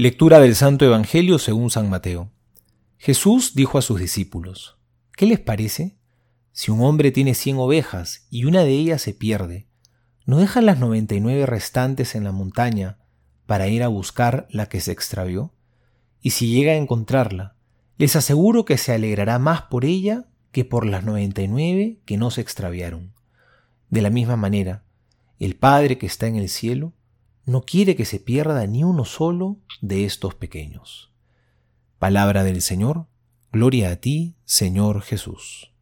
Lectura del Santo Evangelio según San Mateo. Jesús dijo a sus discípulos, ¿qué les parece? Si un hombre tiene cien ovejas y una de ellas se pierde, ¿no dejan las noventa y nueve restantes en la montaña para ir a buscar la que se extravió? Y si llega a encontrarla, les aseguro que se alegrará más por ella que por las noventa y nueve que no se extraviaron. De la misma manera, el Padre que está en el cielo no quiere que se pierda ni uno solo de estos pequeños. Palabra del Señor, gloria a ti, Señor Jesús.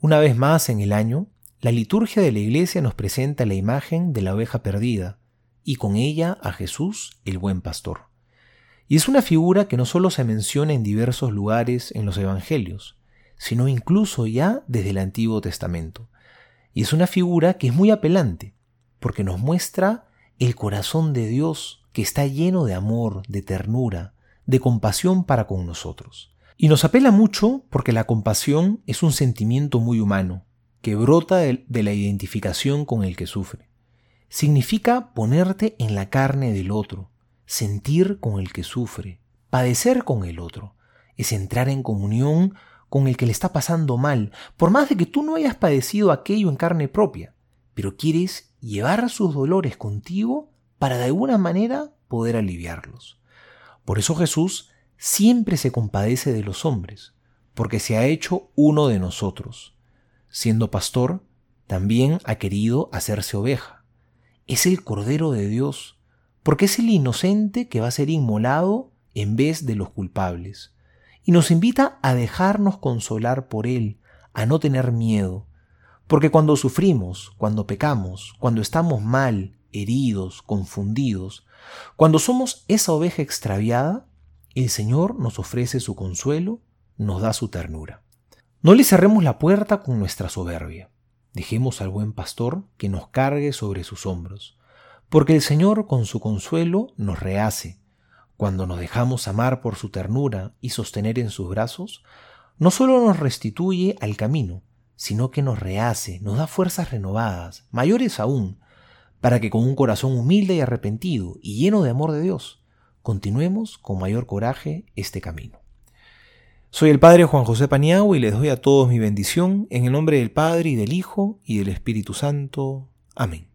Una vez más en el año, la liturgia de la Iglesia nos presenta la imagen de la oveja perdida y con ella a Jesús, el buen pastor. Y es una figura que no solo se menciona en diversos lugares en los Evangelios, sino incluso ya desde el Antiguo Testamento. Y es una figura que es muy apelante, porque nos muestra el corazón de Dios que está lleno de amor, de ternura, de compasión para con nosotros. Y nos apela mucho porque la compasión es un sentimiento muy humano, que brota de, la identificación con el que sufre. Significa ponerte en la carne del otro, sentir con el que sufre, padecer con el otro, es entrar en comunión con el que le está pasando mal, por más de que tú no hayas padecido aquello en carne propia, pero quieres llevar sus dolores contigo para de alguna manera poder aliviarlos. Por eso Jesús siempre se compadece de los hombres, porque se ha hecho uno de nosotros. Siendo pastor, también ha querido hacerse oveja. Es el Cordero de Dios, porque es el inocente que va a ser inmolado en vez de los culpables. Y nos invita a dejarnos consolar por Él, a no tener miedo, porque cuando sufrimos, cuando pecamos, cuando estamos mal, heridos, confundidos, cuando somos esa oveja extraviada, el Señor nos ofrece su consuelo, nos da su ternura. No le cerremos la puerta con nuestra soberbia. Dejemos al buen pastor que nos cargue sobre sus hombros, porque el Señor con su consuelo nos rehace. Cuando nos dejamos amar por su ternura y sostener en sus brazos, no solo nos restituye al camino, sino que nos rehace, nos da fuerzas renovadas, mayores aún, para que con un corazón humilde y arrepentido y lleno de amor de Dios, continuemos con mayor coraje este camino. Soy el Padre Juan José Paniagua y les doy a todos mi bendición en el nombre del Padre y del Hijo y del Espíritu Santo. Amén.